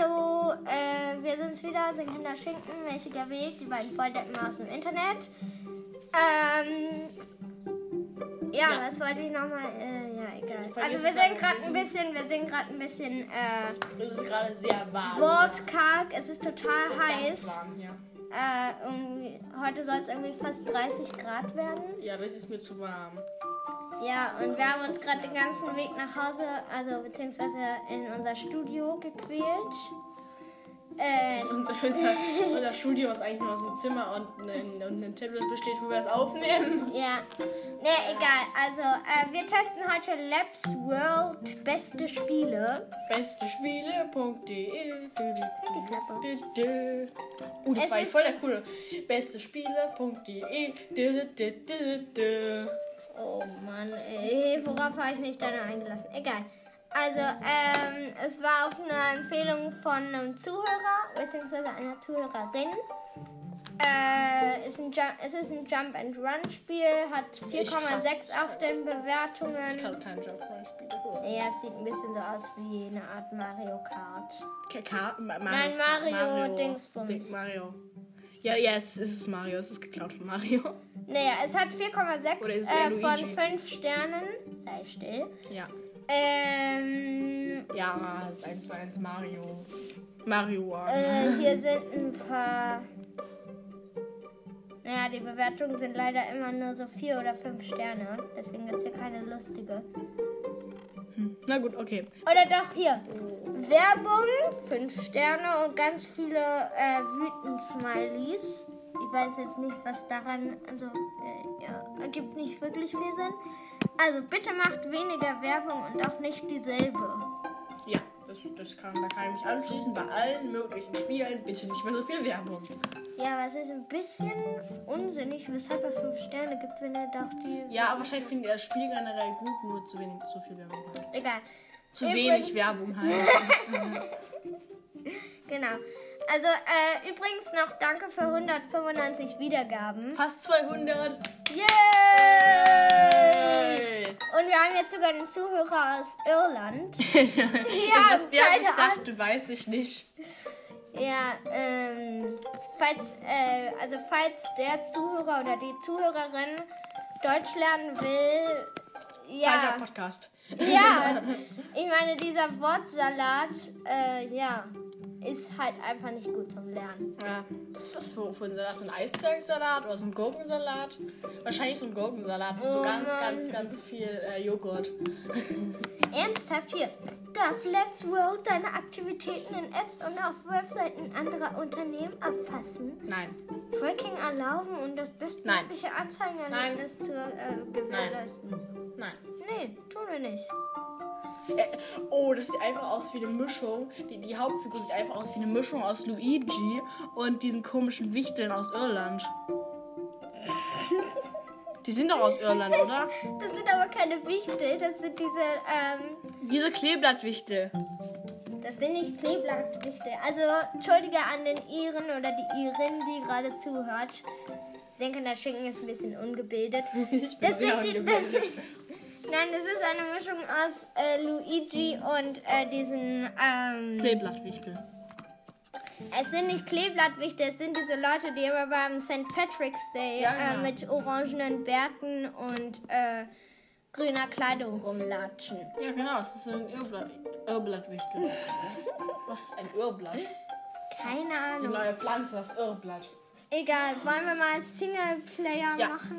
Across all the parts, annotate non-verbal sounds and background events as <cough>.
Hallo, äh, wir sind's wieder, sind Kinder Schinken, mäßiger Weg, die beiden Volldeppen aus dem Internet. Ähm, ja, Ja. was wollte ich nochmal? Äh, ja, egal. Also wir es sind gerade ein bisschen, wir sind gerade ein bisschen äh, Es ist gerade sehr warm. wortkarg. Es ist total Verdammt heiß. Warm, ja. Äh, heute soll es irgendwie fast 30 Grad werden. ja, das ist mir zu warm. Ja, und wir haben uns gerade den ganzen Weg nach Hause, also beziehungsweise in unser Studio gequält. Äh, Unser, unser, unser Studio ist eigentlich nur aus einem Zimmer und ein, und ein Tablet besteht, wo wir es aufnehmen. ja. Ne, egal. Also, äh, wir testen heute Labs World beste Spiele. Bestespiele.de die Klappe. Oh, das Es war ist- voll der coole. Bestespiele.de Oh Mann, ey, worauf habe ich mich dann eingelassen? Egal. Also, ähm, es war auf eine Empfehlung von einem Zuhörer, beziehungsweise einer Zuhörerin. Äh, ist ein Jump, es ist ein Jump-and-Run-Spiel, hat Ich 4,6 hasse auf den Ich Bewertungen. kann kein Jump-Run-Spiel. Ja, es sieht ein bisschen so aus wie eine Art Mario Kart. Ka Ma Ma Nein, Mario Dingsbums. Ding- Mario. Ja, ja, es ist Mario. Es ist geklaut von Mario. Naja, es hat Oder 4,6 ist äh, von Luigi? 5 Sternen. Sei still. Ja. Ähm, Ja, es ist 1 zu 1 Mario. Mario. Äh, hier sind ein paar. Naja, die Bewertungen sind leider immer nur so vier oder fünf Sterne. Deswegen gibt es hier keine lustige. Na gut, okay. Oder doch hier. Werbung, fünf Sterne und ganz viele äh, Wütend-Smileys. Ich weiß jetzt nicht, was daran. Also, äh, ja, ergibt nicht wirklich viel Sinn. Also, bitte macht weniger Werbung und auch nicht dieselbe. Ja, das, das kann, da kann ich mich anschließen. Bei allen möglichen Spielen bitte nicht mehr so viel Werbung. Ja, aber es ist ein bisschen unsinnig, weshalb er fünf Sterne gibt, wenn er doch die. Ja, aber wahrscheinlich findet ihr das Spiel generell gut, nur zu wenig, zu viel Werbung halt. Egal. Zu Übrigens- wenig Werbung halt. <laughs> Genau. Also, äh, übrigens noch danke für 195 Wiedergaben. Fast 200. Yay! Und wir haben jetzt sogar einen Zuhörer aus Irland. <laughs> <laughs> Ja, was der sich dachte, weiß ich nicht. Ja, ähm, falls, äh, also falls der Zuhörer oder die Zuhörerin Deutsch lernen will, Falscher ja, Podcast. ja, <laughs> ich meine, dieser Wortsalat, äh, ja, ist halt einfach nicht gut zum Lernen. Ja. Was ist das für, für ein Salat? So ein Eisbergsalat oder so ein Gurkensalat? Wahrscheinlich so ein Gurkensalat mit so Oh ganz, ganz, ganz viel äh, Joghurt. <laughs> Ernsthaft hier. Darf Let's World deine Aktivitäten in Apps und auf Webseiten anderer Unternehmen erfassen? Nein. Tracking erlauben und das bestmögliche Anzeigenerlebnis zu äh, gewährleisten? Nein. Nee, tun wir nicht. Äh, oh, das sieht einfach aus wie eine Mischung. Die, die Hauptfigur sieht einfach aus wie eine Mischung aus Luigi und diesen komischen Wichteln aus Irland. Die sind doch aus <laughs> Irland, oder? Das sind aber keine Wichtel, das sind diese, ähm, Diese Kleeblattwichtel. das sind nicht Kleeblattwichtel. Also, entschuldige an den Iren oder die Irin, die gerade zuhört. Senken der Schinken ist ein bisschen ungebildet. <laughs> Ich bin Das sind die, das sind, nein, das ist eine Mischung aus äh, Luigi und äh, diesen, ähm, Kleeblattwichtel. Es sind nicht Kleeblattwichtel, es sind diese Leute, die immer beim St. Patrick's Day Ja, äh, genau. mit orangenen Bärten und äh, grüner Kleidung rumlatschen. Ja, genau, das ist ein Irrblattwichtel. <laughs> Was ist ein Irrblatt? Keine Die Ahnung. neue Pflanze, das Irrblatt. Egal, wollen wir mal Singleplayer Ja. machen?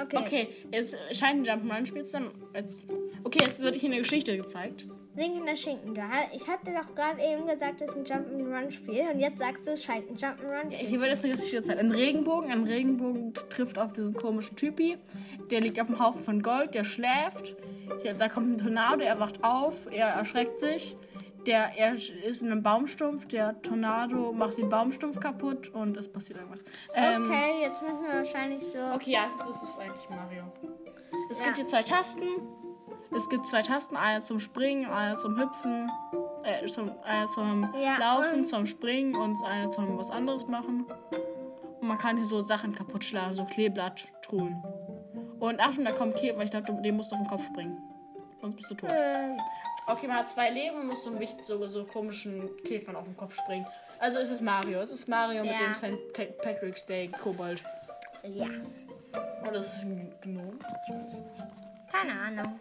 Okay. Okay, es scheint ein Jump'n'Run-Spiel zu sein. Jetzt, okay, jetzt wird ich in der Geschichte gezeigt. Sinkender Schinken. Du, ich hatte doch gerade eben gesagt, das ist ein Jump'n'Run-Spiel und jetzt sagst du, es scheint ein Jump'n'Run-Spiel. Hier wird jetzt eine Geschichte gezeigt. Ein Regenbogen, ein Regenbogen trifft auf diesen komischen Typi. Der liegt auf dem Haufen von Gold, der schläft. Hier, da kommt ein Tornado, er wacht auf, er erschreckt sich. Der, er ist in einem Baumstumpf, der Tornado macht den Baumstumpf kaputt und es passiert irgendwas. Ähm, Okay, jetzt müssen wir wahrscheinlich so. Okay, ja, es ist, es ist eigentlich Mario. Es Ja. gibt hier zwei Tasten. Es gibt zwei Tasten, eine zum Springen, eine zum Hüpfen, äh, zum, eine zum Ja, Laufen, zum Springen und eine zum was anderes machen. Und man kann hier so Sachen kaputt schlagen, so Kleeblatttruhen. Und Achtung, da kommt Käfer, ich glaube, dem musst du auf den Kopf springen. Sonst bist du tot. Äh, Okay, man hat zwei Leben und muss so so, so komischen Käfern auf den Kopf springen. Also es ist Mario. Es ist Mario mit Ja. dem St. Patrick's Day Kobold. Ja. Oder ist es ein Gnome? Keine Ahnung.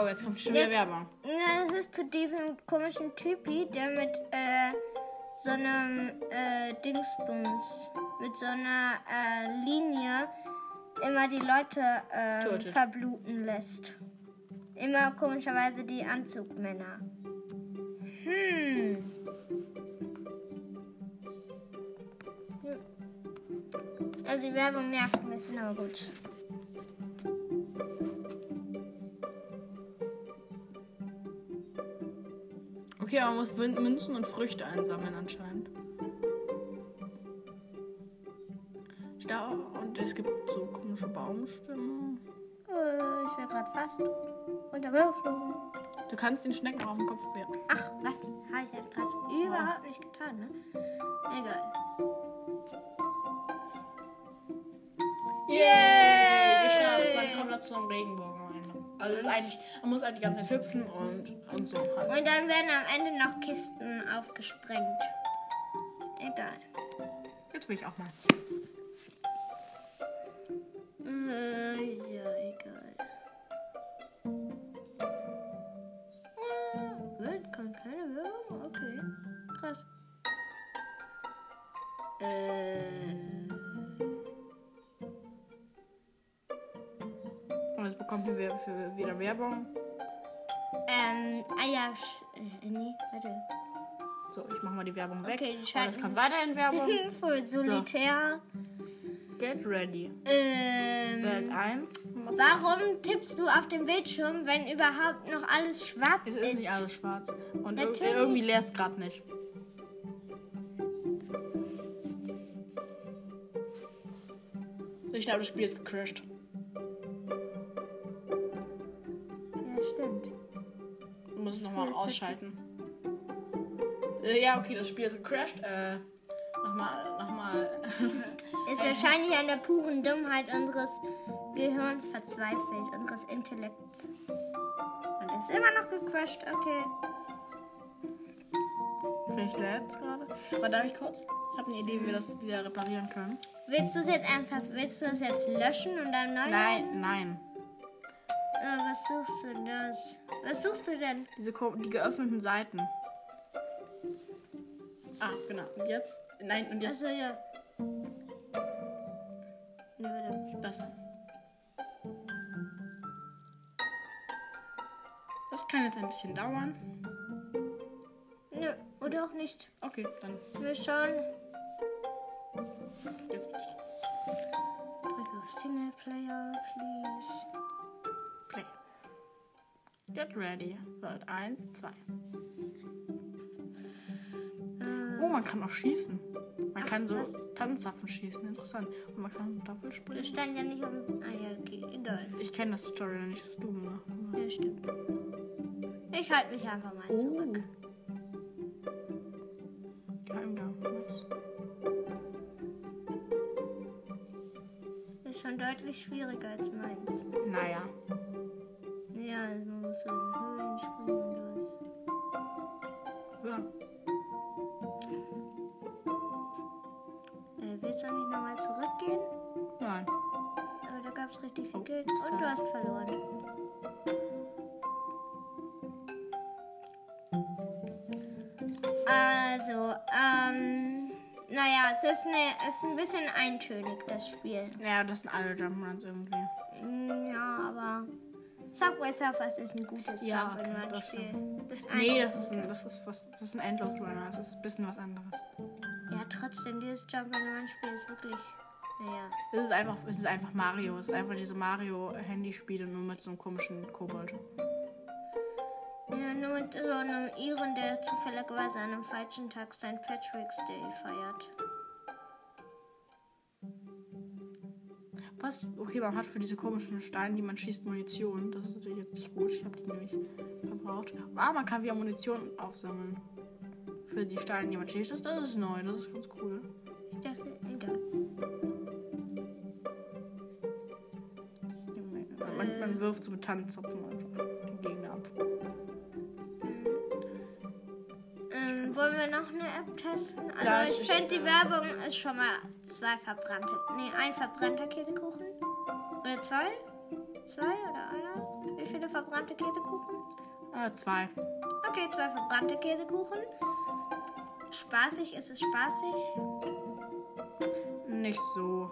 Oh, jetzt kommt schon wieder Werbung. Ja, das ist zu diesem komischen Typi, der mit äh, so einem äh, Dingsbums, mit so einer äh, Linie immer die Leute äh, Tötet. verbluten lässt. Immer komischerweise die Anzugmänner. Hm. Also die Werbung nervt ein bisschen, aber gut. Okay, man muss Münzen und Früchte einsammeln anscheinend. Ich da und es gibt so komische Baumstämme. Äh, ich wäre gerade fast runtergeflogen. Du kannst den Schnecken auf den Kopf werfen. Ach, was? Habe ich ja gerade überhaupt nicht getan, ne? Egal. Also es ist eigentlich, man muss halt die ganze Zeit hüpfen und, und so halt. Und dann werden am Ende noch Kisten aufgesprengt. Egal. Jetzt will ich auch mal. Äh, ja, egal. Gut, kommt keine Werbung? Okay. Krass. Äh. Für, wieder Werbung. Ähm, ah ja, äh, nee, warte. So, ich mach mal die Werbung weg. Okay, die und es schalten- kommt weiterhin <laughs> Werbung. Für Solitär. Get ready. Ähm. Welt 1. Warum tippst du auf dem Bildschirm, wenn überhaupt noch alles schwarz Es ist? ist nicht alles schwarz. Und Natürlich. irgendwie leer es gerade nicht. Ich glaube, das Spiel ist gecrashed. Du musst es nochmal ausschalten. Äh, ja, okay, das Spiel ist gecrashed. Äh, nochmal, nochmal. <laughs> Ist wahrscheinlich an der puren Dummheit unseres Gehirns verzweifelt, unseres Intellekts. Und ist immer noch gecrashed, okay. Vielleicht lädt gerade. Aber darf ich kurz? Ich habe eine Idee, wie wir das wieder reparieren können. Willst du es jetzt ernsthaft? Willst du es jetzt löschen und dann neu? Nein, nein. Äh, was suchst du das? Was suchst du denn? Diese die geöffneten Seiten. Ah, genau. Und jetzt? Nein, und jetzt Achso, ja. Nee, warte. das. Das kann jetzt ein bisschen dauern. Nö, oder auch nicht. Okay, dann Wir schauen. jetzt bin ich. Drück auf Singleplayer, please. Get ready. Welt 1, 2. Äh, Oh, man kann auch schießen. Man Ach, kann so was? Tannenzapfen schießen. Interessant. Und man kann doppelt das springen. stand ja nicht auf dem. Ah ja, okay, egal. Ich kenne das Tutorial nicht, das du gemacht hast. Ja, stimmt. Ich halte mich einfach mal zurück. Geheimgang. Was? Ist schon deutlich schwieriger als meins. Naja. Richtig viel Geld. upsa. Und du hast verloren. Also, ähm, naja, es ist, eine, es ist ein bisschen eintönig, das Spiel. Ja, das sind alle Jump'n'Runs irgendwie. Mm, Ja, aber Subway Surfers ist ein gutes Ja, okay, das Jump'n'Run-Spiel. Das ist Nee, das ist ein, das ist was, das ist ein Endless Runner. Das ist ein bisschen was anderes. Ja, trotzdem, dieses Jump'n'Run-Spiel ist wirklich, naja. Es ist einfach, es ist einfach Mario. Es ist einfach diese Mario-Handyspiele nur mit so einem komischen Kobold. Ja, nur mit so einem Iren, der zufälligerweise an einem falschen Tag St. Patrick's Day feiert. Was? Okay, man hat für diese komischen Steine, die man schießt, Munition. Das ist natürlich jetzt nicht gut. Ich habe die nämlich verbraucht. Aber man kann wieder Munition aufsammeln. Für die Steine, die man schießt. Das, das ist neu. Das ist ganz cool. Ich dachte, Man, wirft so mit Tanzzapfen einfach den Gegner ab. Ähm, wollen wir noch eine App testen? Also Gleich ich finde die äh, Werbung ist schon mal zwei verbrannte. Nee, ein verbrannter Käsekuchen. Oder zwei? Zwei oder einer? Wie viele verbrannte Käsekuchen? Ah, zwei. Okay, zwei verbrannte Käsekuchen. Spaßig, ist es spaßig? Nicht so.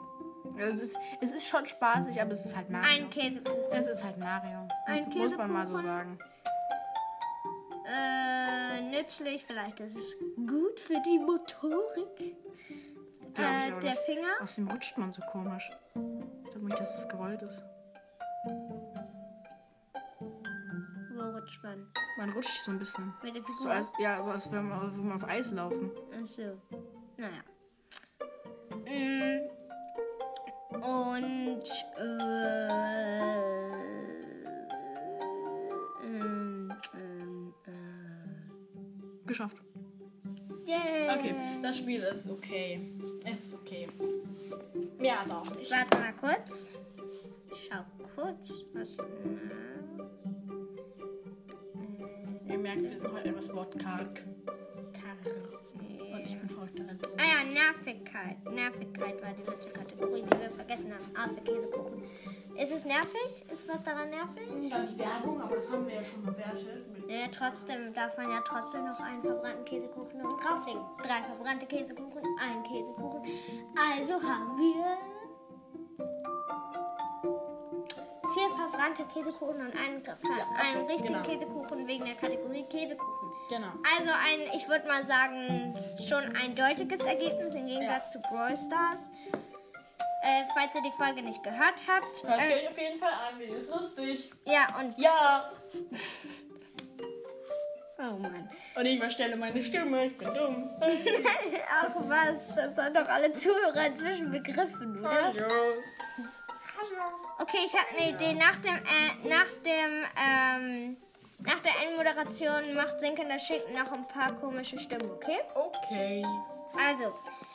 Es ist, es ist schon spaßig, aber es ist halt Mario. Ein Käsekuchen. es ist halt Mario. Ein Muss man mal so Käsekuchen. sagen. Äh, nützlich, vielleicht ist es gut für die Motorik. Äh, der. Finger. Außerdem rutscht man so komisch. Ich glaube nicht, dass das gewollt ist. Wo rutscht man? Man rutscht so ein bisschen. Mit der So Figur? als, ja, so als wenn man, man auf Eis laufen. Ach so. Naja. Mm. Und, äh, ähm, ähm, äh. Geschafft. Yay. Okay, das Spiel ist okay. Es ist okay. Mehr aber auch nicht. Warte mal kurz. Ich schau kurz, was. Ihr merkt, wir sind heute etwas wortkarg. Karg. Und ich bin verrückter als du. Ah ja, Nervigkeit. Nervigkeit war die letzte Kategorie, die wir vergessen haben, außer Käsekuchen. Ist es nervig? Ist was daran nervig? Dann die Werbung, aber das haben wir ja schon bewertet. Ja, trotzdem darf man ja trotzdem noch einen verbrannten Käsekuchen oben drauflegen. Drei verbrannte Käsekuchen, ein Käsekuchen. Also haben wir vier verbrannte Käsekuchen und einen, einen richtigen genau. Käsekuchen wegen der Kategorie Käsekuchen. Genau. Also ein, ich würde mal sagen, schon eindeutiges Ergebnis im Gegensatz zu Brawl Stars. Äh, falls ihr die Folge nicht gehört habt. Hört Äh, sie euch auf jeden Fall an, wie ist lustig. ja, und. Ja! <laughs> Oh Mann. Und ich verstelle meine Stimme, ich bin dumm. <laughs> Ach was, das haben doch alle Zuhörer inzwischen begriffen, oder? Hallo. Hallo. Okay, ich habe eine Idee. Nach dem, äh, nach dem, ähm, nach der Endmoderation macht Sinkender Schinken noch ein paar komische Stimmen, okay? Okay. Also,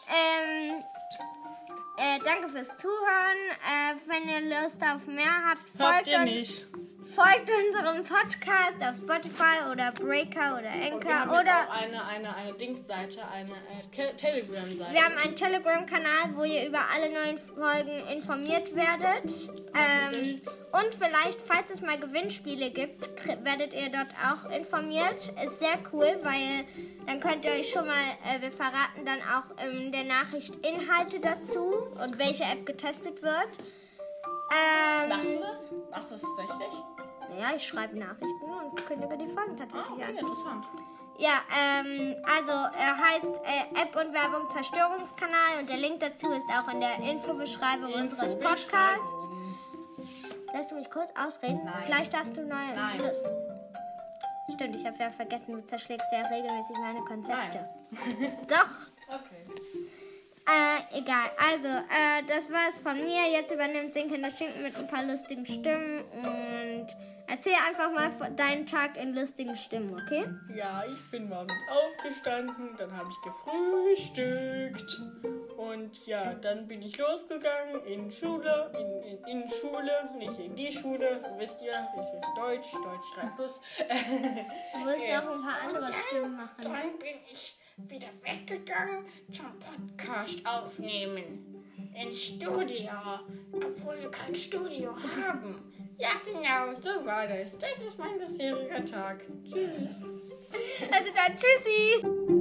ähm, äh, danke fürs Zuhören. Äh, wenn ihr Lust auf mehr habt, Habt folgt, ihr uns- nicht. Folgt unserem Podcast auf Spotify oder Breaker oder Und wir haben Anchor jetzt oder auch eine, eine, eine Dingsseite, eine äh, Telegram-Seite. Wir haben einen Telegram-Kanal, wo ihr über alle neuen Folgen informiert werdet. Ähm, und vielleicht, falls es mal Gewinnspiele gibt, werdet ihr dort auch informiert. Ist sehr cool, weil dann könnt ihr euch schon mal, äh, wir verraten dann auch in der Nachricht Inhalte dazu und welche App getestet wird. Ähm, Machst du das? Machst du das tatsächlich? Naja, ich schreibe Nachrichten und kündige die Folgen Ah, tatsächlich okay, an. interessant. Ja, ähm, also er heißt äh, App und Werbung Zerstörungskanal und der Link dazu ist auch in der Infobeschreibung unseres Podcasts. Lässt du mich kurz ausreden? Nein. Vielleicht darfst du neu. Nein. Los. Stimmt, ich habe ja vergessen, du zerschlägst ja regelmäßig meine Konzepte. Doch. <laughs> Okay. Äh, egal. Also, äh, das war's von mir. Jetzt übernimmt Sinkender Schinken mit ein paar lustigen Stimmen und erzähl einfach mal deinen Tag in lustigen Stimmen, okay? Ja, ich bin morgens aufgestanden, dann habe ich gefrühstückt und ja, dann bin ich losgegangen in Schule, in, in, in Schule, nicht in die Schule, wisst ihr, ich bin Deutsch, Deutsch 3 Plus. Du musst Ja. noch ein paar <laughs> andere Stimmen machen. Dann bin ich wieder weggegangen zum Podcast aufnehmen. Ins Studio, obwohl wir kein Studio haben. Ja, genau, so war das. Das ist mein bisheriger Tag. Tschüss. Also dann, tschüssi!